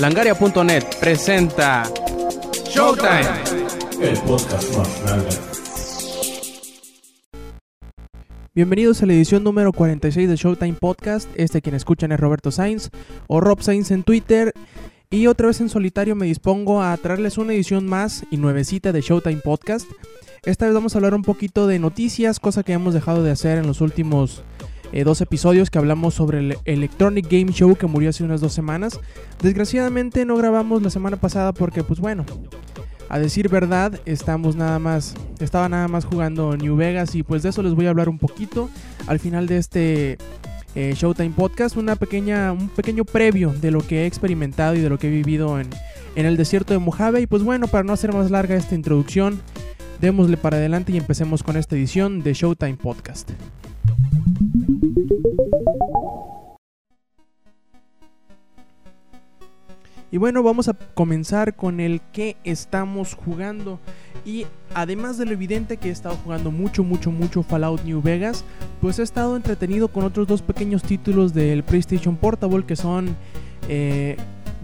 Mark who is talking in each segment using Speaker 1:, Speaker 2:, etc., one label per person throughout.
Speaker 1: Langaria.net presenta Showtime.
Speaker 2: El podcast más grande.
Speaker 3: Bienvenidos a la edición número 46 de Showtime Podcast. Este quien escuchan es Roberto Sainz o Rob Sainz en Twitter. Y otra vez en solitario me dispongo a traerles una edición más y nuevecita de Showtime Podcast. Esta vez vamos a hablar un poquito de noticias, cosa que hemos dejado de hacer en los últimos eh, dos episodios que hablamos sobre el Electronic Game Show que murió hace unas dos semanas. Desgraciadamente no grabamos la semana pasada porque pues bueno, a decir verdad, estamos nada más, estaba nada más jugando New Vegas y pues de eso les voy a hablar un poquito al final de este eh, Showtime Podcast, una pequeña, un pequeño previo de lo que he experimentado y de lo que he vivido en, en el desierto de Mojave. Y pues bueno, para no hacer más larga esta introducción, démosle para adelante y empecemos con esta edición de Showtime Podcast. Y bueno, vamos a comenzar con el que estamos jugando. Y además de lo evidente que he estado jugando mucho, mucho, mucho Fallout New Vegas, pues he estado entretenido con otros dos pequeños títulos del PlayStation Portable que son eh,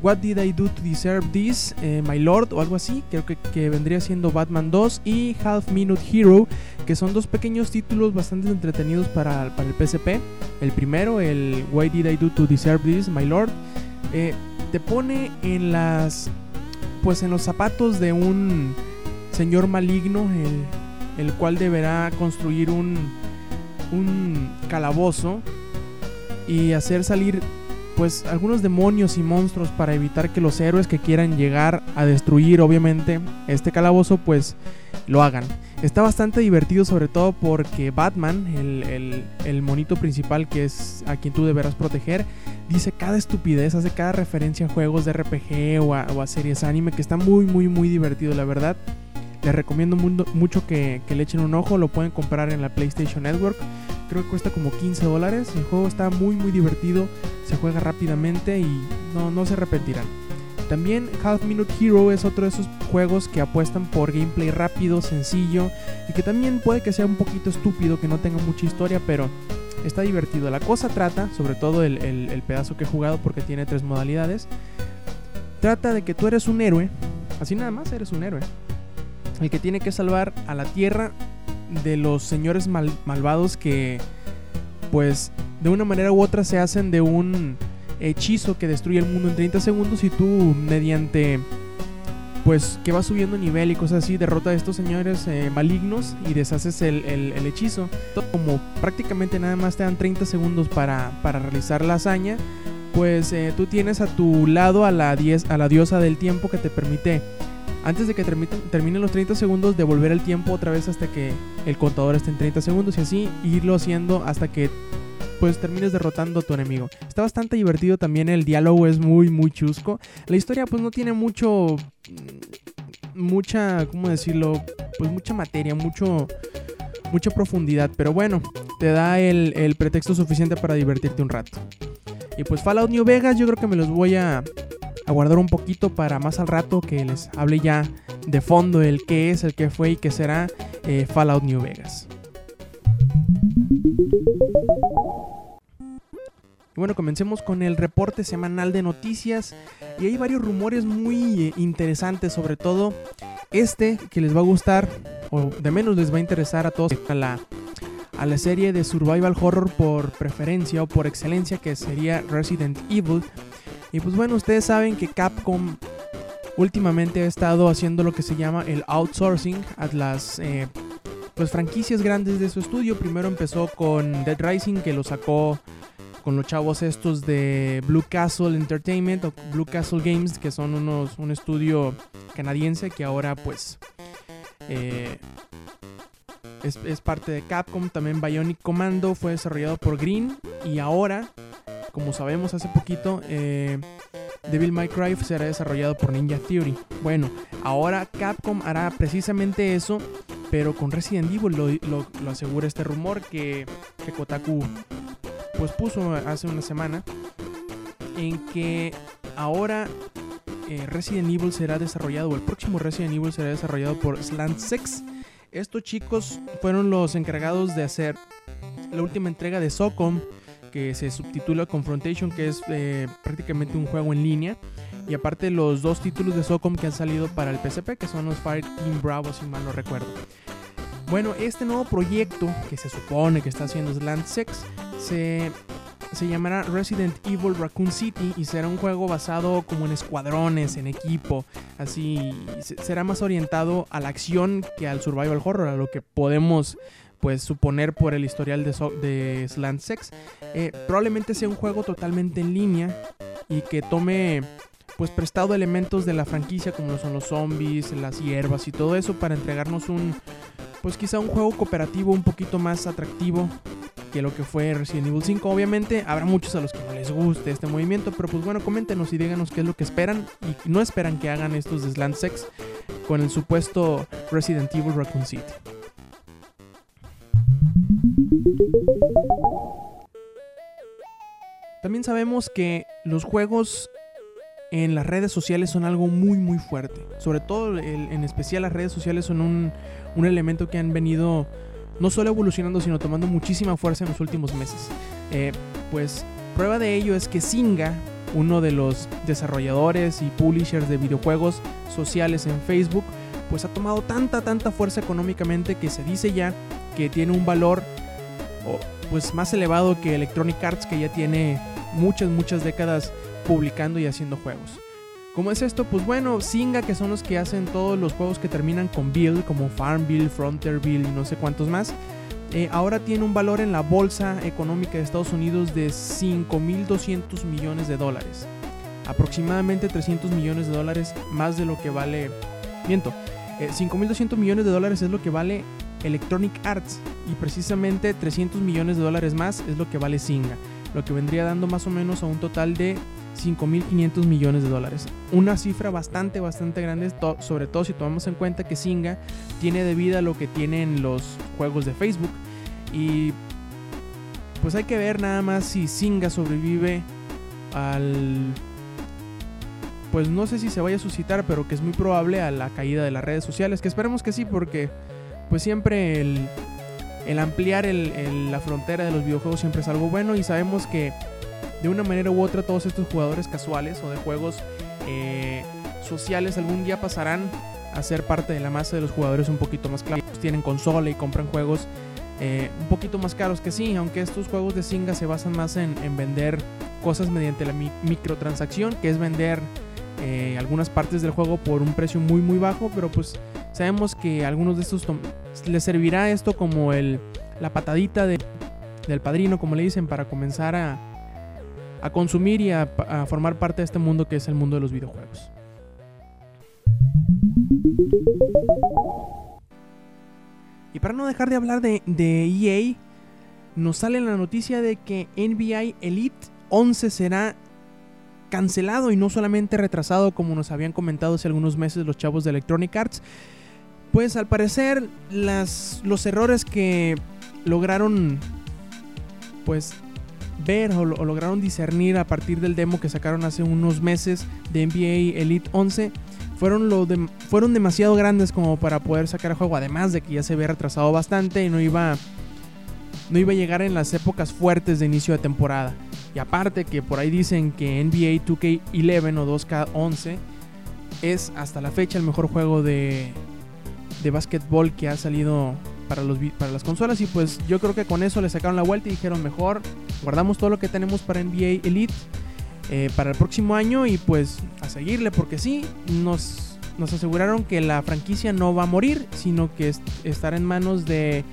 Speaker 3: What Did I Do to Deserve This, eh, My Lord o algo así, creo que, que, vendría siendo Batman 2 y Half Minute Hero, que son dos pequeños títulos bastante entretenidos para, para el PSP. El primero, el Why Did I Do to Deserve This, My Lord, eh, te pone en las, pues en los zapatos de un señor maligno, el, el cual deberá construir un, un calabozo y hacer salir pues algunos demonios y monstruos para evitar que los héroes que quieran llegar a destruir obviamente este calabozo pues lo hagan. Está bastante divertido sobre todo porque Batman, el, el, monito principal que es a quien tú deberás proteger, dice cada estupidez, hace cada referencia a juegos de RPG o a, o a series anime que está muy muy muy divertido la verdad. Les recomiendo mucho que, que, le echen un ojo, lo pueden comprar en la PlayStation Network. Creo que cuesta como 15 dólares. El juego está muy muy divertido, se juega rápidamente y no, no se arrepentirán. También Half Minute Hero es otro de esos juegos que apuestan por gameplay rápido, sencillo y que también puede que sea un poquito estúpido, que no tenga mucha historia, pero está divertido. La cosa trata, sobre todo el, el, el pedazo que he jugado porque tiene tres modalidades, trata de que tú eres un héroe, así nada más eres un héroe el que tiene que salvar a la tierra de los señores mal, malvados que pues de una manera u otra se hacen de un hechizo que destruye el mundo en 30 segundos y tú mediante pues que vas subiendo nivel y cosas así derrota a estos señores eh, malignos y deshaces el, el, el, hechizo. Como prácticamente nada más te dan 30 segundos para, para realizar la hazaña pues eh, tú tienes a tu lado a la, diez, a la diosa del tiempo que te permite antes de que terminen los 30 segundos, devolver el tiempo otra vez hasta que el contador esté en 30 segundos y así irlo haciendo hasta que pues termines derrotando a tu enemigo. Está bastante divertido también, el diálogo es muy muy chusco. La historia pues no tiene mucho mucha, ¿cómo decirlo? Pues mucha materia, mucho mucha profundidad, pero bueno, te da el, el pretexto suficiente para divertirte un rato. Y pues Fallout New Vegas yo creo que me los voy a a guardar un poquito para más al rato que les hable ya de fondo el qué es, el qué fue y qué será eh, Fallout New Vegas. Bueno, comencemos con el reporte semanal de noticias. Y hay varios rumores muy eh, interesantes, sobre todo este que les va a gustar, o de menos les va a interesar a todos, la, a la serie de Survival Horror por preferencia o por excelencia, que sería Resident Evil. Y pues bueno, ustedes saben que Capcom últimamente ha estado haciendo lo que se llama el outsourcing a las eh, pues franquicias grandes de su estudio. Primero empezó con Dead Rising que lo sacó con los chavos estos de Blue Castle Entertainment o Blue Castle Games que son unos un estudio canadiense que ahora pues eh, es, parte de Capcom. También Bionic Commando fue desarrollado por Green y ahora como sabemos hace poquito, eh, Devil May Cry será desarrollado por Ninja Theory. Bueno, ahora Capcom hará precisamente eso, pero con Resident Evil lo asegura este rumor que, que, Kotaku pues puso hace una semana, en que ahora eh, Resident Evil será desarrollado, o el próximo Resident Evil será desarrollado por Slant 6. Estos chicos fueron los encargados de hacer la última entrega de Socom que se subtitula Confrontation, que es eh, prácticamente un juego en línea. Y aparte los dos títulos de SOCOM que han salido para el PSP, que son los Fire Team Bravo, si mal no recuerdo. Bueno, este nuevo proyecto que se supone que está haciendo Slant 6 se, se llamará Resident Evil Raccoon City y será un juego basado como en escuadrones, en equipo, así será más orientado a la acción que al survival horror, a lo que podemos pues suponer por el historial de, de Slant 6. Eh, probablemente sea un juego totalmente en línea y que tome pues prestado elementos de la franquicia como son los zombies, las hierbas y todo eso para entregarnos un pues quizá un juego cooperativo un poquito más atractivo que lo que fue Resident Evil 5. Obviamente habrá muchos a los que no les guste este movimiento, pero pues bueno, coméntenos y díganos qué es lo que esperan y no esperan que hagan estos de Slant Sex con el supuesto Resident Evil Raccoon City. También sabemos que los juegos en las redes sociales son algo muy muy fuerte. Sobre todo en especial las redes sociales son un, elemento que han venido no solo evolucionando sino tomando muchísima fuerza en los últimos meses. Eh, pues prueba de ello es que Singa, uno de los desarrolladores y publishers de videojuegos sociales en Facebook, pues ha tomado tanta tanta fuerza económicamente que se dice ya que tiene un valor pues más elevado que Electronic Arts que ya tiene muchas muchas décadas publicando y haciendo juegos. ¿Cómo es esto? Pues bueno, Singa, que son los que hacen todos los juegos que terminan con Bill, como Farmville, Frontierville y no sé cuántos más, eh, ahora tiene un valor en la bolsa económica de Estados Unidos de 5.200 millones de dólares. Aproximadamente 300 millones de dólares más de lo que vale... Miento, 5.200 eh, millones de dólares es lo que vale Electronic Arts y precisamente 300 millones de dólares más es lo que vale Singa, lo que vendría dando más o menos a un total de 5.500 millones de dólares. Una cifra bastante, bastante grande, sobre todo si tomamos en cuenta que Singa tiene de vida lo que tienen los juegos de Facebook. Y pues hay que ver nada más si Singa sobrevive al... Pues no sé si se vaya a suscitar, pero que es muy probable a la caída de las redes sociales, que esperemos que sí, porque pues siempre el, el ampliar la frontera de los videojuegos siempre es algo bueno y sabemos que de una manera u otra todos estos jugadores casuales o de juegos eh, sociales algún día pasarán a ser parte de la masa de los jugadores un poquito más claros. Tienen consola y compran juegos eh, un poquito más caros que sí, aunque estos juegos de Singa se basan más en, vender cosas mediante la microtransacción, que es vender eh, algunas partes del juego por un precio muy muy bajo, pero pues sabemos que algunos de estos les servirá esto como el, la patadita de, del padrino, como le dicen, para comenzar a, a consumir y a, formar parte de este mundo que es el mundo de los videojuegos. Y para no dejar de hablar de, EA, e nos sale la noticia de que NBA Elite 11 será cancelado y no solamente retrasado como nos habían comentado hace algunos meses los chavos de Electronic Arts. Pues al parecer las, los errores que lograron pues ver o, lograron discernir a partir del demo que sacaron hace unos meses de NBA Elite 11 fueron, lo fueron demasiado grandes como para poder sacar el juego. Además de que ya se había retrasado bastante y no iba, no iba a llegar en las épocas fuertes de inicio de temporada. Y aparte que por ahí dicen que NBA 2K11 o 2K11 es hasta la fecha el mejor juego de, de básquetbol que ha salido para, los, para las consolas. Y pues yo creo que con eso le sacaron la vuelta y dijeron mejor guardamos todo lo que tenemos para NBA Elite eh, para el próximo año y pues a seguirle porque sí, nos, nos aseguraron que la franquicia no va a morir, sino que estará en manos de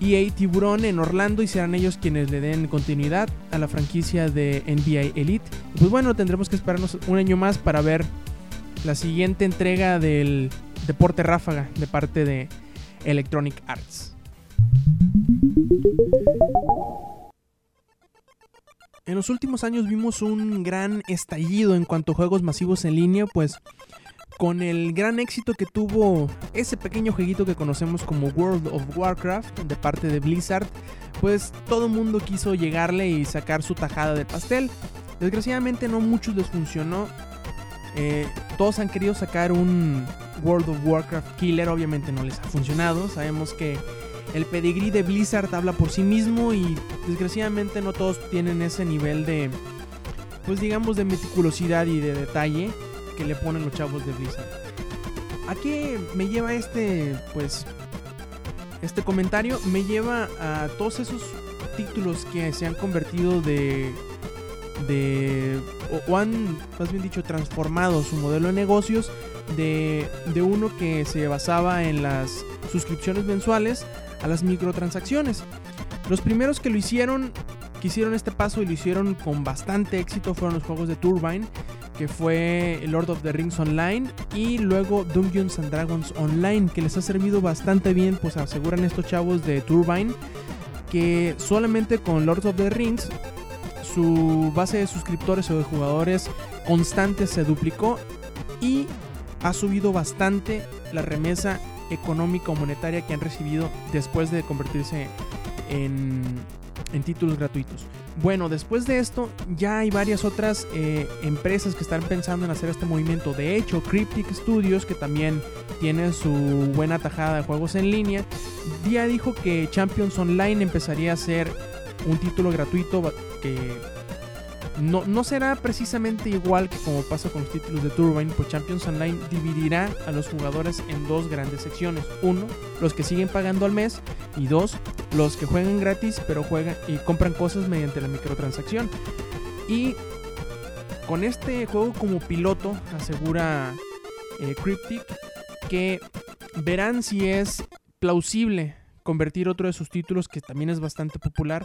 Speaker 3: EA Tiburón en Orlando y serán ellos quienes le den continuidad a la franquicia de NBA Elite. pues bueno, tendremos que esperarnos un año más para ver la siguiente entrega del deporte ráfaga de parte de Electronic Arts. En los últimos años vimos un gran estallido en cuanto a juegos masivos en línea, pues con el gran éxito que tuvo ese pequeño jueguito que conocemos como World of Warcraft de parte de Blizzard, pues todo el mundo quiso llegarle y sacar su tajada de pastel. Desgraciadamente no muchos les funcionó. Eh, todos han querido sacar un World of Warcraft killer, obviamente no les ha funcionado. Sabemos que el pedigrí de Blizzard habla por sí mismo y desgraciadamente no todos tienen ese nivel de, pues digamos, de meticulosidad y de detalle que le ponen los chavos de Blizzard. ¿A qué me lleva este, pues, este comentario? Me lleva a todos esos títulos que se han convertido de, de, o, han, más bien dicho, transformado su modelo de negocios de, de uno que se basaba en las suscripciones mensuales a las microtransacciones. Los primeros que lo hicieron, que hicieron este paso y lo hicieron con bastante éxito fueron los juegos de Turbine, que fue Lord of the Rings Online y luego Dungeons and Dragons Online, que les ha servido bastante bien, pues aseguran estos chavos de Turbine que solamente con Lord of the Rings su base de suscriptores o de jugadores constantes se duplicó y ha subido bastante la remesa económica o monetaria que han recibido después de convertirse en, en títulos gratuitos. Bueno, después de esto ya hay varias otras eh, empresas que están pensando en hacer este movimiento. De hecho, Cryptic Studios, que también tiene su buena tajada de juegos en línea, ya dijo que Champions Online empezaría a ser un título gratuito que no, será precisamente igual que como pasa con los títulos de Turbine, pues Champions Online dividirá a los jugadores en dos grandes secciones. Uno, los que siguen pagando al mes y dos, los que juegan gratis pero juegan y compran cosas mediante la microtransacción. Y con este juego como piloto, asegura eh, Cryptic, que verán si es plausible convertir otro de sus títulos que también es bastante popular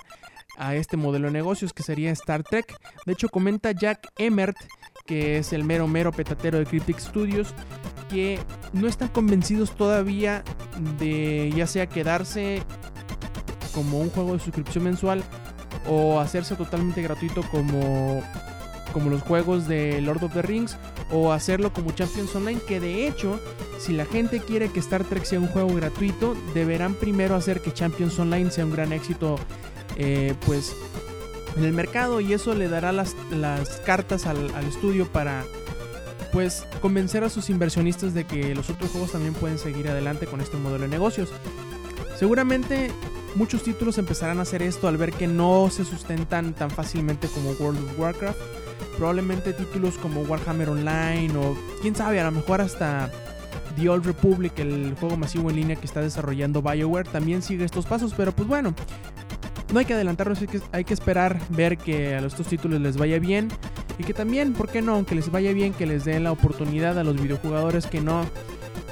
Speaker 3: a este modelo de negocios que sería Star Trek. De hecho, comenta Jack Emmert, que es el mero mero petatero de Cryptic Studios, que no están convencidos todavía de ya sea quedarse como un juego de suscripción mensual o hacerse totalmente gratuito como como los juegos de Lord of the Rings o hacerlo como Champions Online que de hecho si la gente quiere que Star Trek sea un juego gratuito deberán primero hacer que Champions Online sea un gran éxito eh, pues en el mercado y eso le dará las, las cartas al, estudio para pues convencer a sus inversionistas de que los otros juegos también pueden seguir adelante con este modelo de negocios. Seguramente muchos títulos empezarán a hacer esto al ver que no se sustentan tan fácilmente como World of Warcraft. Probablemente títulos como Warhammer Online o quién sabe, a lo mejor hasta The Old Republic, el juego masivo en línea que está desarrollando BioWare, también sigue estos pasos, pero pues bueno, no hay que adelantarnos, hay que, hay que esperar ver que a estos títulos les vaya bien y que también, ¿por qué no? Aunque les vaya bien, que les den la oportunidad a los videojugadores que no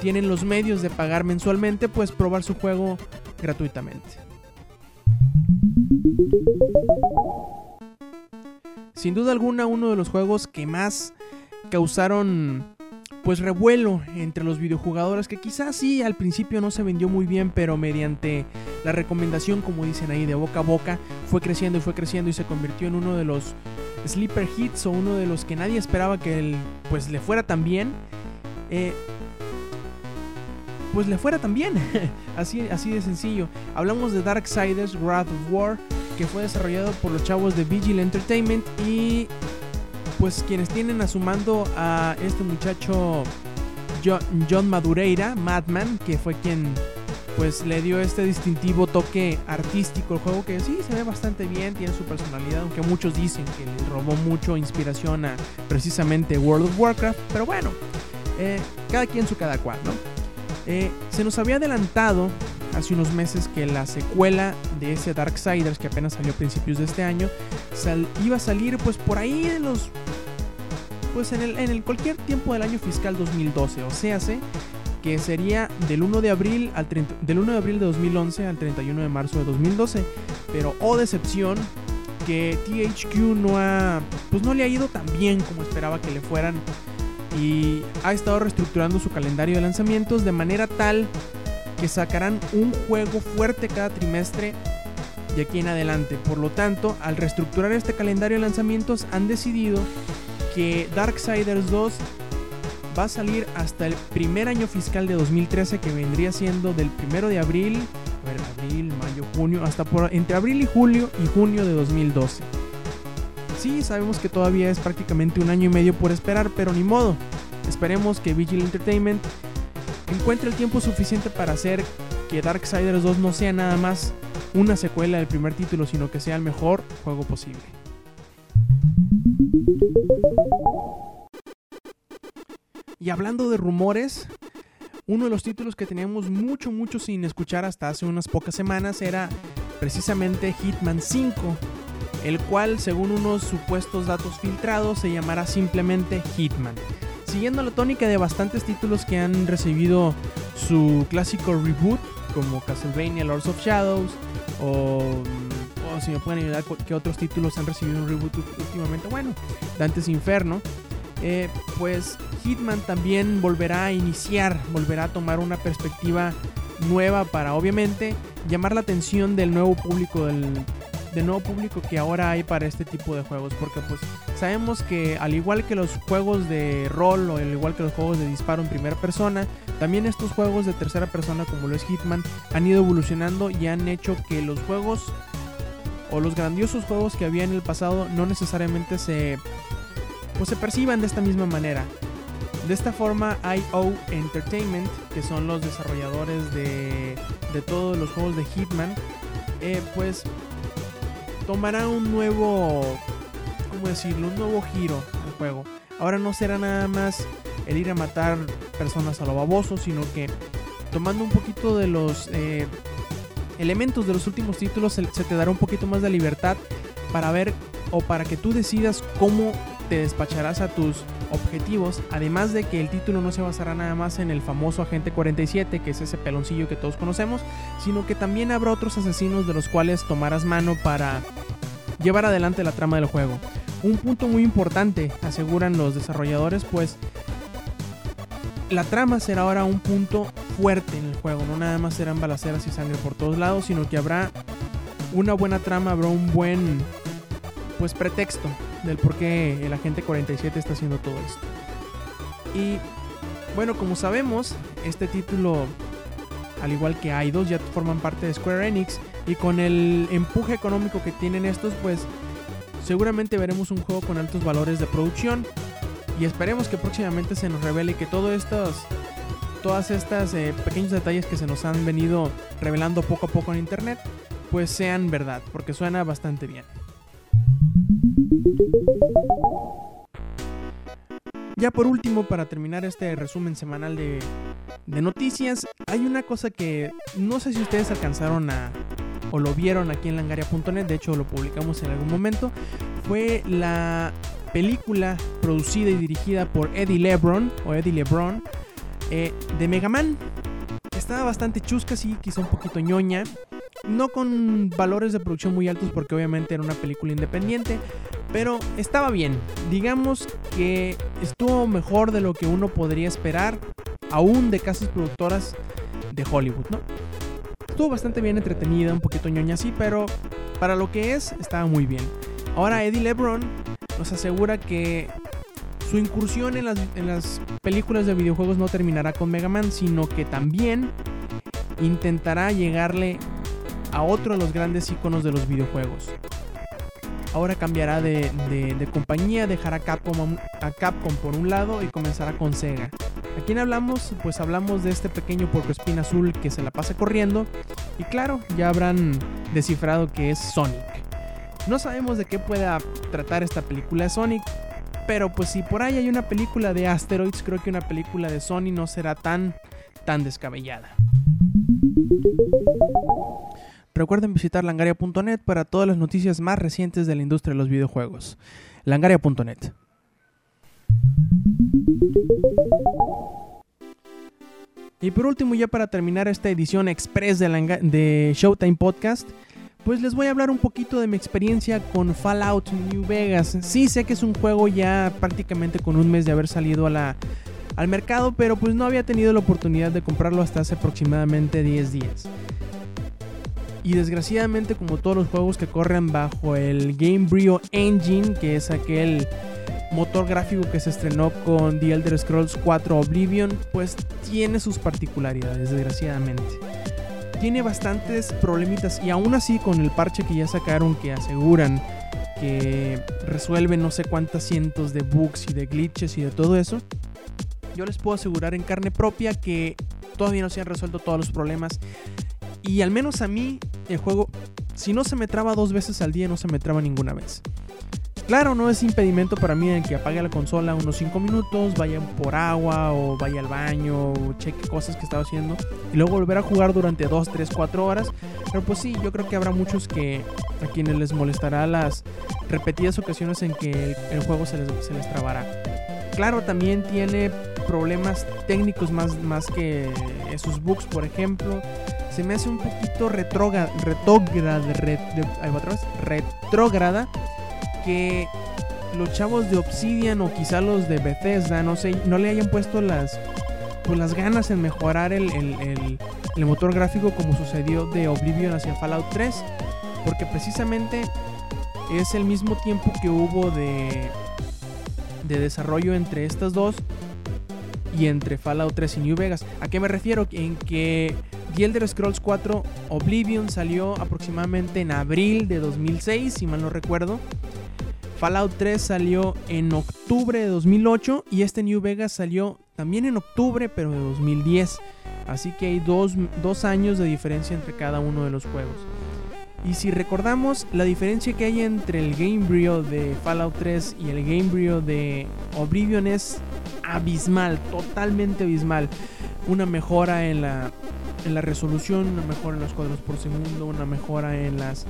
Speaker 3: tienen los medios de pagar mensualmente, pues probar su juego gratuitamente. Sin duda alguna, uno de los juegos que más causaron pues revuelo entre los videojugadores que quizás sí al principio no se vendió muy bien, pero mediante la recomendación, como dicen ahí, de boca a boca, fue creciendo y fue creciendo y se convirtió en uno de los sleeper hits o uno de los que nadie esperaba que él, pues le fuera tan bien. Eh, pues le fuera tan bien, así, así de sencillo. Hablamos de Darksiders Wrath of War, que fue desarrollado por los chavos de Vigil Entertainment y pues quienes tienen a su mando a este muchacho John, Madureira, Madman, que fue quien pues le dio este distintivo toque artístico al juego que sí se ve bastante bien, tiene su personalidad, aunque muchos dicen que le robó mucho inspiración a precisamente World of Warcraft, pero bueno, eh, cada quien su cada cual, ¿no? Eh, se nos había adelantado hace unos meses que la secuela de ese Darksiders que apenas salió a principios de este año iba a salir pues por ahí en los pues en el, en el cualquier tiempo del año fiscal 2012 o sea que sería del 1 de abril al del 1 de abril de 2011 al 31 de marzo de 2012 pero oh decepción que THQ no ha pues no le ha ido tan bien como esperaba que le fueran y ha estado reestructurando su calendario de lanzamientos de manera tal que sacarán un juego fuerte cada trimestre de aquí en adelante. Por lo tanto, al reestructurar este calendario de lanzamientos, han decidido que Darksiders 2 va a salir hasta el primer año fiscal de 2013, que vendría siendo del primero de abril, a ver, abril, mayo, junio, hasta entre abril y julio y junio de 2012. Sí, sabemos que todavía es prácticamente un año y medio por esperar, pero ni modo. Esperemos que Vigil Entertainment encuentre el tiempo suficiente para hacer que Darksiders 2 no sea nada más una secuela del primer título, sino que sea el mejor juego posible. Y hablando de rumores, uno de los títulos que teníamos mucho, mucho sin escuchar hasta hace unas pocas semanas era precisamente Hitman 5, el cual, según unos supuestos datos filtrados, se llamará simplemente Hitman. Siguiendo la tónica de bastantes títulos que han recibido su clásico reboot, como Castlevania Lords of Shadows, o, o si me pueden ayudar, que otros títulos han recibido un reboot últimamente, bueno, Dante's Inferno. Eh, pues Hitman también volverá a iniciar, volverá a tomar una perspectiva nueva para obviamente llamar la atención del nuevo público, del, del, nuevo público que ahora hay para este tipo de juegos. Porque pues sabemos que al igual que los juegos de rol o al igual que los juegos de disparo en primera persona, también estos juegos de tercera persona como lo es Hitman han ido evolucionando y han hecho que los juegos o los grandiosos juegos que había en el pasado no necesariamente se pues se perciban de esta misma manera. De esta forma, IO Entertainment, que son los desarrolladores de, de todos los juegos de Hitman, eh, pues tomará un nuevo, ¿cómo decirlo? Un nuevo giro al juego. Ahora no será nada más el ir a matar personas a lo baboso, sino que tomando un poquito de los eh, elementos de los últimos títulos, se, te dará un poquito más de libertad para ver o para que tú decidas cómo te despacharás a tus objetivos, además de que el título no se basará nada más en el famoso Agente 47, que es ese peloncillo que todos conocemos, sino que también habrá otros asesinos de los cuales tomarás mano para llevar adelante la trama del juego. Un punto muy importante, aseguran los desarrolladores, pues la trama será ahora un punto fuerte en el juego, no nada más serán balaceras y sangre por todos lados, sino que habrá una buena trama, habrá un buen pues pretexto del por qué el agente 47 está haciendo todo esto. Y bueno, como sabemos, este título, al igual que i2, ya forman parte de Square Enix. Y con el empuje económico que tienen estos, pues seguramente veremos un juego con altos valores de producción. Y esperemos que próximamente se nos revele que todo estos, todas estas eh, pequeños detalles que se nos han venido revelando poco a poco en internet, pues sean verdad, porque suena bastante bien. Ya por último, para terminar este resumen semanal de, de, noticias, hay una cosa que no sé si ustedes alcanzaron a o lo vieron aquí en langaria.net, de hecho lo publicamos en algún momento, fue la película producida y dirigida por Eddie Lebron o Eddie Lebron eh, de Mega Man. Estaba bastante chusca, sí, quizá un poquito ñoña. No con valores de producción muy altos porque obviamente era una película independiente, pero estaba bien. Digamos que estuvo mejor de lo que uno podría esperar, aún de casas productoras de Hollywood, ¿no? Estuvo bastante bien entretenida, un poquito ñoña así, pero para lo que es, estaba muy bien. Ahora Eddie Lebron nos asegura que su incursión en las, películas de videojuegos no terminará con Mega Man, sino que también intentará llegarle a otro de los grandes iconos de los videojuegos. Ahora cambiará de, compañía, dejará Capcom a, Capcom por un lado y comenzará con Sega. ¿A quién hablamos? Pues hablamos de este pequeño espina azul que se la pasa corriendo. Y claro, ya habrán descifrado que es Sonic. No sabemos de qué pueda tratar esta película de Sonic. Pero pues si por ahí hay una película de Asteroids, creo que una película de Sony no será tan, tan descabellada. Recuerden visitar langaria.net para todas las noticias más recientes de la industria de los videojuegos. Langaria.net. Y por último, ya para terminar esta edición express de, de, Showtime Podcast, pues les voy a hablar un poquito de mi experiencia con Fallout New Vegas. Sí, sé que es un juego ya prácticamente con un mes de haber salido al mercado, pero pues no había tenido la oportunidad de comprarlo hasta hace aproximadamente 10 días. Y desgraciadamente, como todos los juegos que corren bajo el Gamebryo Engine, que es aquel motor gráfico que se estrenó con The Elder Scrolls 4 Oblivion, pues tiene sus particularidades, desgraciadamente. Tiene bastantes problemitas y aún así con el parche que ya sacaron que aseguran que resuelve no sé cuántas cientos de bugs y de glitches y de todo eso, yo les puedo asegurar en carne propia que todavía no se han resuelto todos los problemas Y al menos a mí, el juego, si no se me traba dos veces al día, no se me traba ninguna vez. Claro, no es impedimento para mí en que apague la consola unos 5 minutos, vaya por agua o vaya al baño o cheque cosas que estaba haciendo y luego volver a jugar durante 2, 3, 4 horas. Pero pues sí, yo creo que habrá muchos que a quienes les molestará las repetidas ocasiones en que el, el juego se les, trabará. Claro, también tiene problemas técnicos más, más que esos bugs, por ejemplo. Se me hace un poquito retrógrada, retrógrada, retrógrada que los chavos de Obsidian o quizá los de Bethesda, no sé, no le hayan puesto las, pues las ganas en mejorar el, el- motor gráfico como sucedió de Oblivion hacia Fallout 3, porque precisamente es el mismo tiempo que hubo de, de desarrollo entre estas dos y entre Fallout 3 y New Vegas. ¿A qué me refiero? En que The Elder Scrolls 4 Oblivion salió aproximadamente en abril de 2006, si mal no recuerdo. Fallout 3 salió en octubre de 2008 y este New Vegas salió también en octubre, pero de 2010. Así que hay dos, dos años de diferencia entre cada uno de los juegos. Y si recordamos la diferencia que hay entre el Gamebryo de Fallout 3 y el Gamebryo de Oblivion es abismal, totalmente abismal. Una mejora en la, en la resolución, una mejora en los cuadros por segundo, una mejora en las...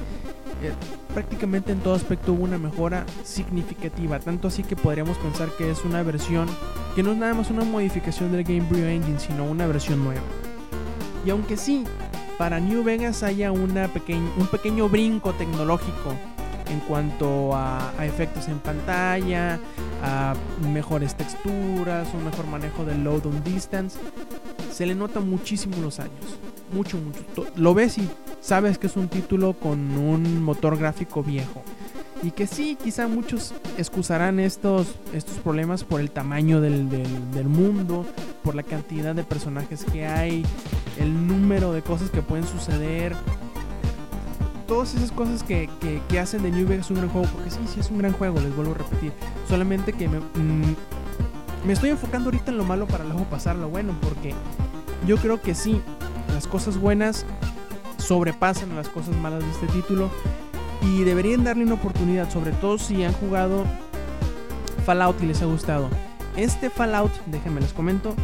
Speaker 3: eh, prácticamente en todo aspecto hubo una mejora significativa, tanto así que podríamos pensar que es una versión que no es nada más una modificación del Gamebryo Engine, sino una versión nueva. Y aunque sí, para New Vegas haya una pequeñ- un pequeño brinco tecnológico en cuanto a, a efectos en pantalla, a mejores texturas, un mejor manejo del load on distance, se le nota muchísimo los años. Mucho, mucho. Lo ves y sabes que es un título con un motor gráfico viejo. Y que sí, quizá muchos excusarán estos, estos problemas por el tamaño del, del- mundo, por la cantidad de personajes que hay, el número de cosas que pueden suceder. Todas esas cosas que, que- que hacen de New Vegas un gran juego, porque sí, sí es un gran juego, les vuelvo a repetir. Solamente que me, mm, me estoy enfocando ahorita en lo malo para luego pasar lo bueno, porque yo creo que sí, las cosas buenas sobrepasan a las cosas malas de este título y deberían darle una oportunidad, sobre todo si han jugado Fallout y les ha gustado. Este Fallout, déjenme les comento,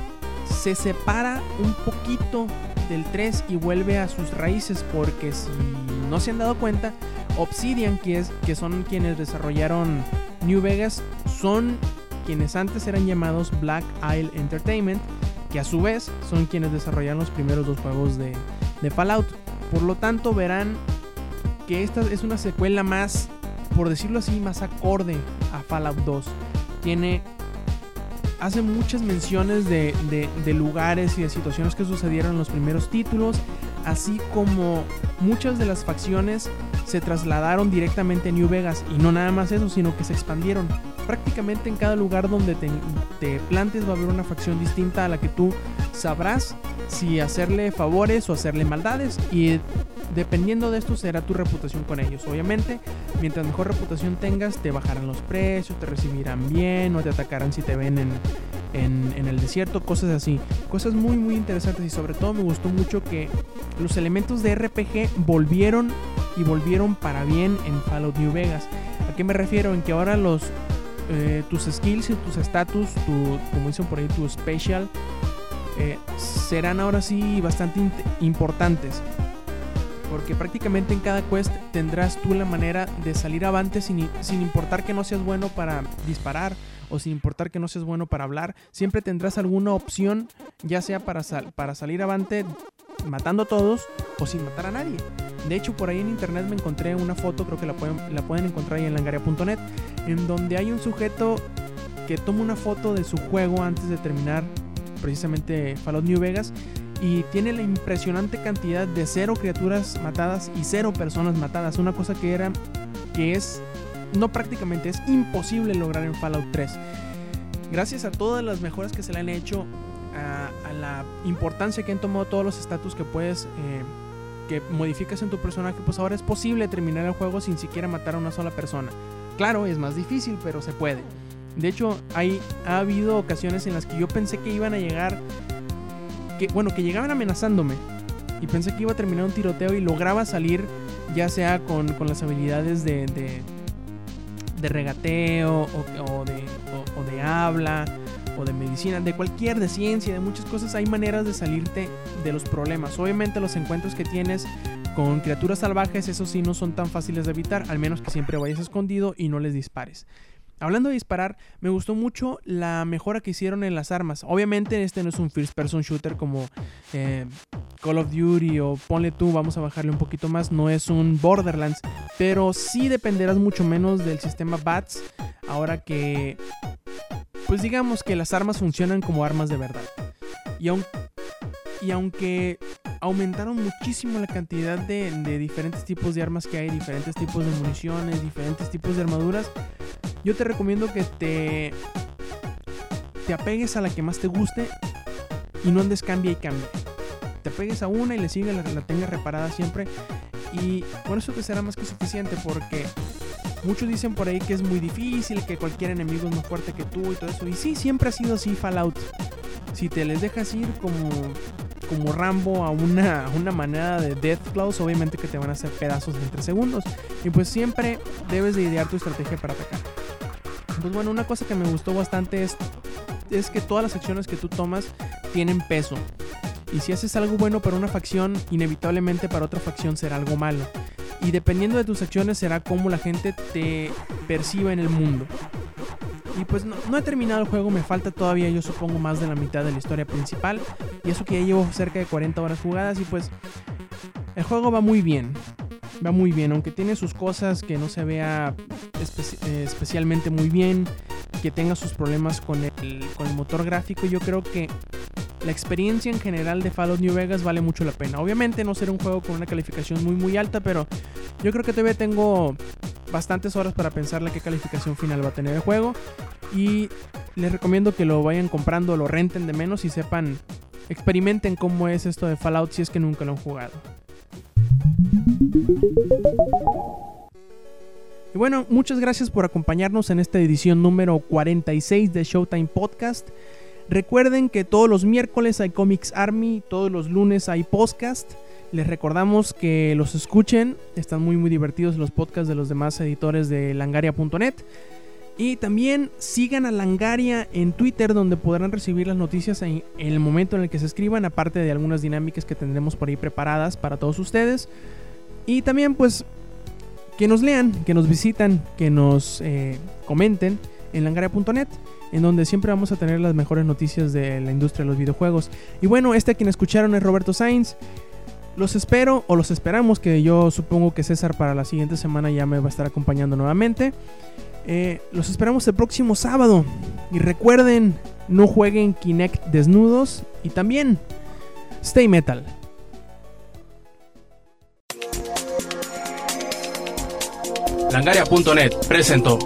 Speaker 3: se separa un poquito del 3 y vuelve a sus raíces porque si no se han dado cuenta, Obsidian, que, es, que son quienes desarrollaron New Vegas, son quienes antes eran llamados Black Isle Entertainment, que a su vez son quienes desarrollaron los primeros dos juegos de, Fallout. Por lo tanto, verán que esta es una secuela más, por decirlo así, más acorde a Fallout 2. Tiene hace muchas menciones de- de lugares y de situaciones que sucedieron en los primeros títulos, así como muchas de las facciones se trasladaron directamente a New Vegas y no nada más eso, sino que se expandieron. Prácticamente en cada lugar donde te, te plantes va a haber una facción distinta a la que tú sabrás si hacerle favores o hacerle maldades y dependiendo de esto será tu reputación con ellos. Obviamente, mientras mejor reputación tengas, te bajarán los precios, te recibirán bien, no te atacarán si te ven en, en, en el desierto, cosas así. Cosas muy muy interesantes y sobre todo me gustó mucho que los elementos de RPG volvieron y volvieron para bien en Fallout New Vegas. ¿A qué me refiero? En que ahora los eh, tus skills y tus status, tu, como dicen por ahí, tu special, eh, serán ahora sí bastante importantes. Porque prácticamente en cada quest tendrás tú la manera de salir avante sin, sin importar que no seas bueno para disparar o sin importar que no seas bueno para hablar. Siempre tendrás alguna opción, ya sea para, sal- para salir avante matando a todos o sin matar a nadie. De hecho, por ahí en internet me encontré una foto, creo que la pueden, la pueden encontrar ahí en langaria.net, en donde hay un sujeto que toma una foto de su juego antes de terminar precisamente Fallout New Vegas y tiene la impresionante cantidad de cero criaturas matadas y cero personas matadas, una cosa que era que es no prácticamente es imposible lograr en Fallout 3. Gracias a todas las mejoras que se le han hecho, a, la importancia que han tomado todos los estatus que puedes eh, que modificas en tu personaje, pues ahora es posible terminar el juego sin siquiera matar a una sola persona. Claro, es más difícil, pero se puede. De hecho, hay, ha habido ocasiones en las que yo pensé que iban a llegar, que bueno, que llegaban amenazándome, y pensé que iba a terminar un tiroteo y lograba salir ya sea con, con las habilidades de, de, de regateo o, de, o de habla o de medicina, de cualquier, de ciencia, de muchas cosas, hay maneras de salirte de los problemas. Obviamente los encuentros que tienes con criaturas salvajes, eso sí, no son tan fáciles de evitar, al menos que siempre vayas escondido y no les dispares. Hablando de disparar, me gustó mucho la mejora que hicieron en las armas. Obviamente este no es un first person shooter como eh, Call of Duty o ponle tú, vamos a bajarle un poquito más, no es un Borderlands, pero sí dependerás mucho menos del sistema BATS ahora que, pues digamos que las armas funcionan como armas de verdad. Y, aun, y aunque aumentaron muchísimo la cantidad de, de diferentes tipos de armas que hay, diferentes tipos de municiones, diferentes tipos de armaduras, yo te recomiendo que te, te apegues a la que más te guste y no andes cambia y cambia. Te apegues a una y le sigas, la, la tengas reparada siempre. Y con eso te será más que suficiente porque muchos dicen por ahí que es muy difícil, que cualquier enemigo es más fuerte que tú y todo eso. Y sí, siempre ha sido así Fallout. Si te les dejas ir como, como Rambo a una, una manera de Death Claws, obviamente que te van a hacer pedazos en 3 segundos. Y pues siempre debes de idear tu estrategia para atacar. Pues bueno, una cosa que me gustó bastante es, es que todas las acciones que tú tomas tienen peso. Y si haces algo bueno para una facción, inevitablemente para otra facción será algo malo. Y dependiendo de tus acciones será como la gente te perciba en el mundo. Y pues no, no, he terminado el juego, me falta todavía yo supongo más de la mitad de la historia principal. Y eso que ya llevo cerca de 40 horas jugadas y pues el juego va muy bien. Va muy bien, aunque tiene sus cosas que no se vea eh, especialmente muy bien, que tenga sus problemas con el, con el motor gráfico, yo creo que la experiencia en general de Fallout New Vegas vale mucho la pena. Obviamente no será un juego con una calificación muy muy alta, pero yo creo que todavía tengo bastantes horas para pensarle qué calificación final va a tener el juego. Y les recomiendo que lo vayan comprando, lo renten de menos y sepan, experimenten cómo es esto de Fallout si es que nunca lo han jugado. Y bueno, muchas gracias por acompañarnos en esta edición número 46 de Showtime Podcast. Recuerden que todos los miércoles hay Comics Army, todos los lunes hay podcast. Les recordamos que los escuchen, están muy muy divertidos los podcasts de los demás editores de langaria.net. Y también sigan a Langaria en Twitter donde podrán recibir las noticias en, el momento en el que se escriban, aparte de algunas dinámicas que tendremos por ahí preparadas para todos ustedes. Y también pues que nos lean, que nos visitan, que nos eh, comenten en langaria.net, en donde siempre vamos a tener las mejores noticias de la industria de los videojuegos. Y bueno, este a quien escucharon es Roberto Sainz. Los espero o los esperamos, que yo supongo que César para la siguiente semana ya me va a estar acompañando nuevamente. Eh, los esperamos el próximo sábado. Y recuerden, no jueguen Kinect desnudos. Y también, stay metal.
Speaker 1: Langaria.net presentó.